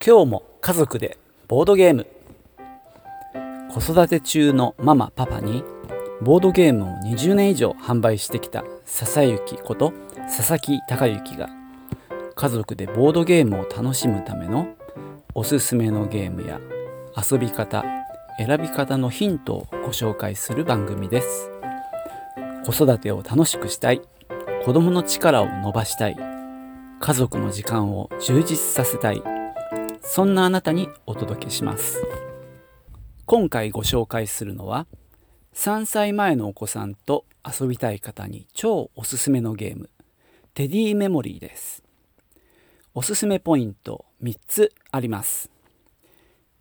今日も家族でボードゲーム。子育て中のママパパにボードゲームを20年以上販売してきた笹幸こと佐々木孝之が家族でボードゲームを楽しむためのおすすめのゲームや遊び方選び方のヒントをご紹介する番組です。子育てを楽しくしたい子供の力を伸ばしたい家族の時間を充実させたいそんなあなたにお届けします。今回ご紹介するのは3歳前のお子さんと遊びたい方に超おすすめのゲームテディメモリーです。おすすめポイント3つあります。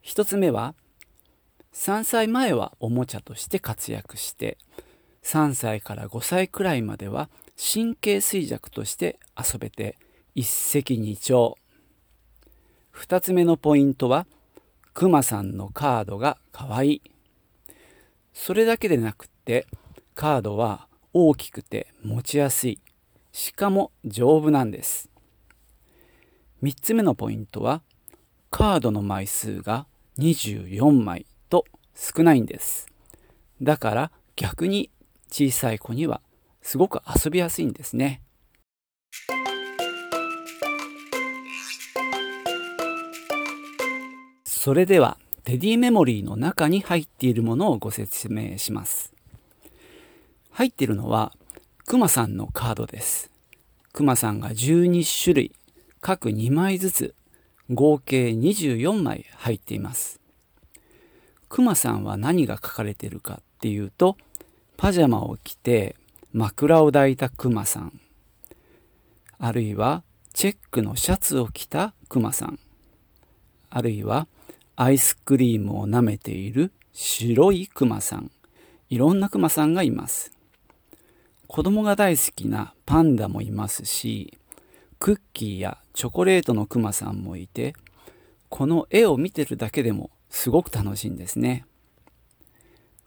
1つ目は3歳前はおもちゃとして活躍して3歳から5歳くらいまでは神経衰弱として遊べて一石二鳥。2つ目のポイントはくまさんのカードがかわい。いそれだけでなくってカードは大きくて持ちやすい。しかも丈夫なんです。3つ目のポイントはカードの枚数が24枚と少ないんです。だから逆に小さい子にはすごく遊びやすいんですね。それではテディメモリーの中に入っているものをご説明します。入っているのはくまさんのカードです。くまさんが12種類各2枚ずつ合計24枚入っています。くまさんは何が書かれているかっていうとパジャマを着て枕を抱いたくまさん。あるいはチェックのシャツを着たくまさん。あるいはアイスクリームを舐めている白いクマさん。いろんなクマさんがいます。子供が大好きなパンダもいますしクッキーやチョコレートのクマさんもいてこの絵を見てるだけでもすごく楽しいんですね。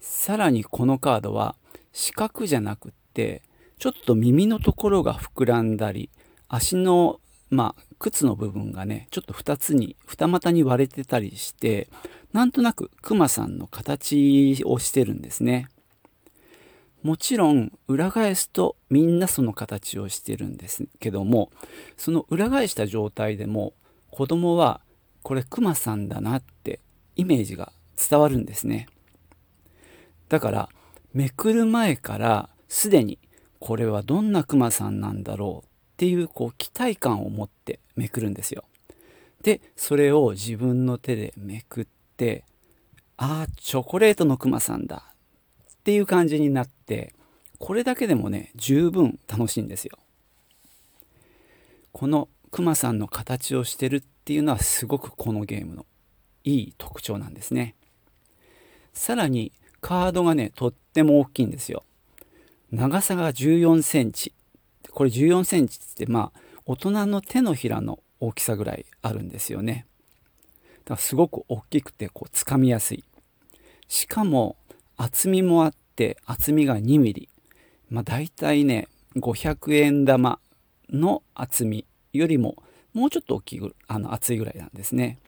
さらにこのカードは四角じゃなくってちょっと耳のところが膨らんだり足のまあ靴の部分がねちょっと2つに二股に割れてたりしてなんとなくクマさんの形をしてるんですね。もちろん裏返すとみんなその形をしてるんですけどもその裏返した状態でも子供はこれクマさんだなってイメージが伝わるんですね。だからめくる前からすでにこれはどんなクマさんなんだろうっていうこう期待感を持ってめくるんですよ。でそれを自分の手でめくってああチョコレートのクマさんだっていう感じになってこれだけでもね十分楽しいんですよ。このクマさんの形をしてるっていうのはすごくこのゲームのいい特徴なんですね。さらにカードがねとっても大きいんですよ。長さが14センチこれ14センチってまあ大人の手のひらの大きさぐらいあるんですよね。だからすごく大きくてこう掴みやすい。しかも厚みもあって厚みが2ミリ。まあ大体ね500円玉の厚みよりももうちょっと大きいあの厚いぐらいなんですね。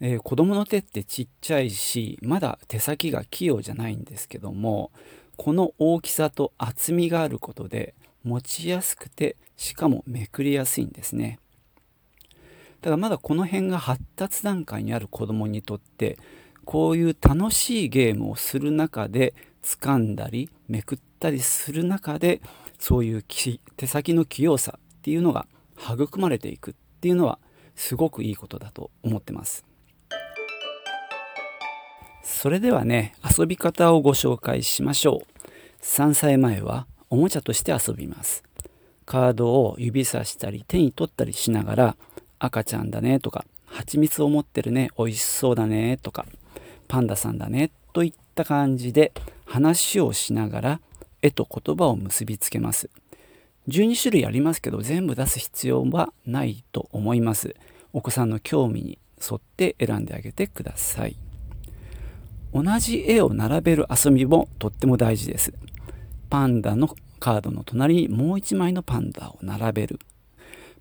えー、子供の手ってちっちゃいしまだ手先が器用じゃないんですけどもこの大きさと厚みがあることで持ちやすくてしかもめくりやすいんですね。だまだこの辺が発達段階にある子供にとってこういう楽しいゲームをする中で掴んだりめくったりする中でそういう手先の器用さっていうのが育まれていくっていうのはすごくいいことだと思ってます。それではね遊び方をご紹介しましょう。3歳前はおもちゃとして遊びます。カードを指さしたり手に取ったりしながら赤ちゃんだねとか蜂蜜を持ってるね美味しそうだねとかパンダさんだねといった感じで話をしながら絵と言葉を結びつけます。12種類ありますけど全部出す必要はないと思います。お子さんの興味に沿って選んであげてください。同じ絵を並べる遊びもとっても大事です。パンダのカードの隣にもう1枚のパンダを並べる。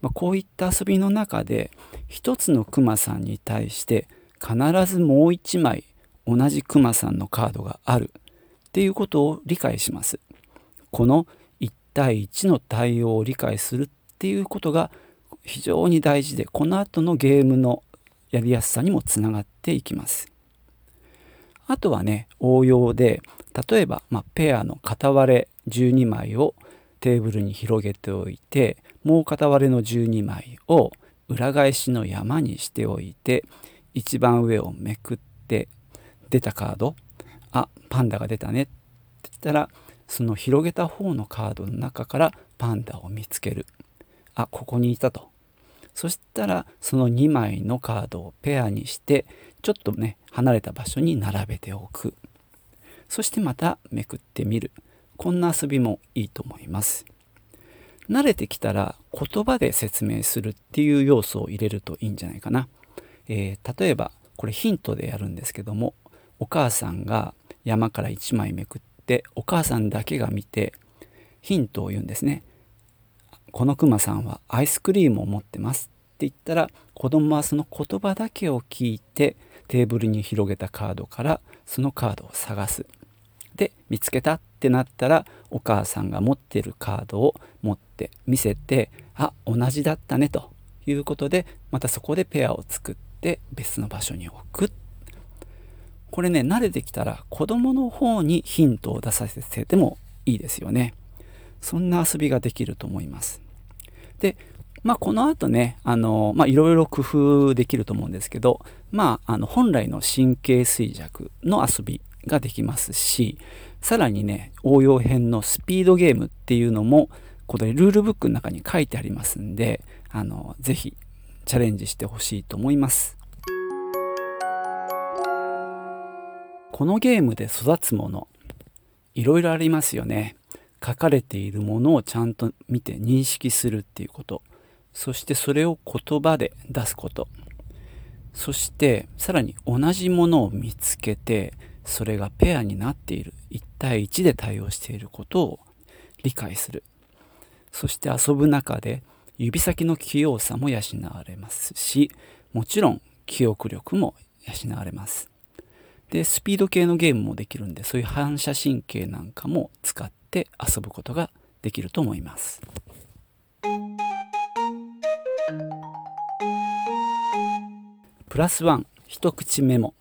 まあ、こういった遊びの中で一つのクマさんに対して必ずもう一枚同じクマさんのカードがあるっていうことを理解します。この1対1の対応を理解するっていうことが非常に大事でこの後のゲームのやりやすさにもつながっていきます。あとはね応用で例えば、まあ、ペアの片割れ12枚をテーブルに広げておいてもう片割れの12枚を裏返しの山にしておいて一番上をめくって出たカードあパンダが出たねって言ったらその広げた方のカードの中からパンダを見つけるあここにいたと。そしたらその2枚のカードをペアにしてちょっとね離れた場所に並べておく。そしてまためくってみる。こんな遊びもいいと思います。慣れてきたら言葉で説明するっていう要素を入れるといいんじゃないかな、えー、例えばこれヒントでやるんですけどもお母さんが山から1枚めくってお母さんだけが見てヒントを言うんですね。このクマさんはアイスクリームを持ってますって言ったら子供はその言葉だけを聞いてテーブルに広げたカードからそのカードを探す。で見つけたってなったらお母さんが持ってるカードを持って見せてあ同じだったねということでまたそこでペアを作って別の場所に置く。これね慣れてきたら子供の方にヒントを出させてもいいですよね。そんな遊びができると思います。で、まあ、この後ね、あの、まあ、いろいろ工夫できると思うんですけど、まあ、あの、本来の神経衰弱の遊びができますし、さらにね、応用編のスピードゲームっていうのも、これルールブックの中に書いてありますんで、あの、ぜひチャレンジしてほしいと思います。このゲームで育つもの、いろいろありますよね。書かれているものをちゃんと見て認識するっていうことそしてそれを言葉で出すことそしてさらに同じものを見つけてそれがペアになっている。1対1で対応していることを理解する。そして遊ぶ中で指先の器用さも養われますしもちろん記憶力も養われます。でスピード系のゲームもできるんでそういう反射神経なんかも使って遊ぶことができると思います。プラスワン一口メモ。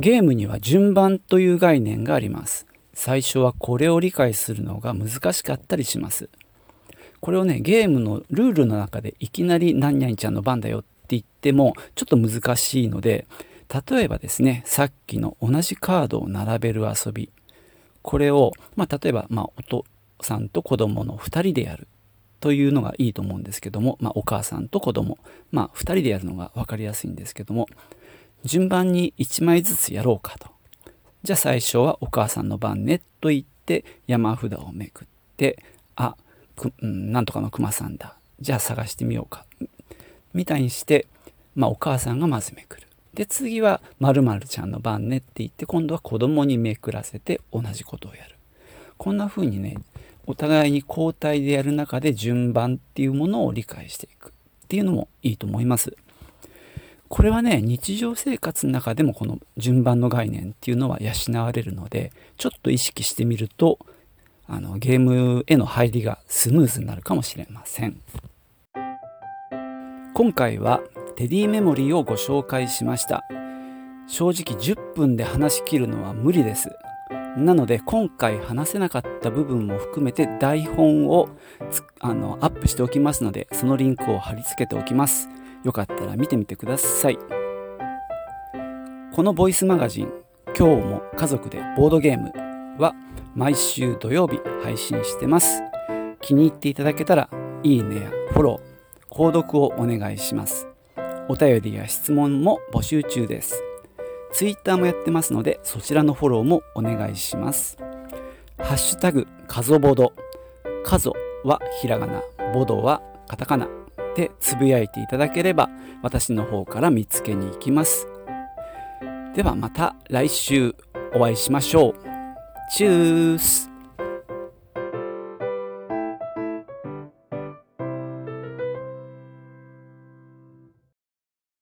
ゲームには順番という概念があります。最初はこれを理解するのが難しかったりします。これをねゲームのルールの中でいきなり何々ちゃんの番だよって言ってもちょっと難しいので例えばですねさっきの同じカードを並べる遊び。これを、まあ、例えば、まあ、お父さんと子供の2人でやる。というのがいいと思うんですけども、まあ、お母さんと子供、まあ、2人でやるのが分かりやすいんですけども順番に1枚ずつやろうかと。じゃあ最初はお母さんの番ねと言って山札をめくってあく、うん、なんとかのクマさんだ。じゃあ探してみようか。みたいにして、まあ、お母さんがまずめくる。で次は〇〇ちゃんの番ねって言って今度は子供にめくらせて同じことをやる。こんな風にねお互いに交代でやる中で順番っていうものを理解していくっていうのもいいと思います。これはね日常生活の中でもこの順番の概念っていうのは養われるのでちょっと意識してみるとあのゲームへの入りがスムーズになるかもしれません。今回はテディメモリーをご紹介しました。正直10分で話し切るのは無理です。なので今回話せなかった部分も含めて台本をあのアップしておきますのでそのリンクを貼り付けておきます。よかったら見てみてくださいこのボイスマガジン「今日も家族でボードゲーム」は毎週土曜日配信してます気に入っていただけたらいいねやフォロー購読をお願いしますお便りや質問も募集中です。Twitter もやってますので、そちらのフォローもお願いします。ハッシュタグ、カゾボド。カゾはひらがな、ボドはカタカナてつぶやいていただければ、私の方から見つけに行きます。ではまた来週お会いしましょう。チュース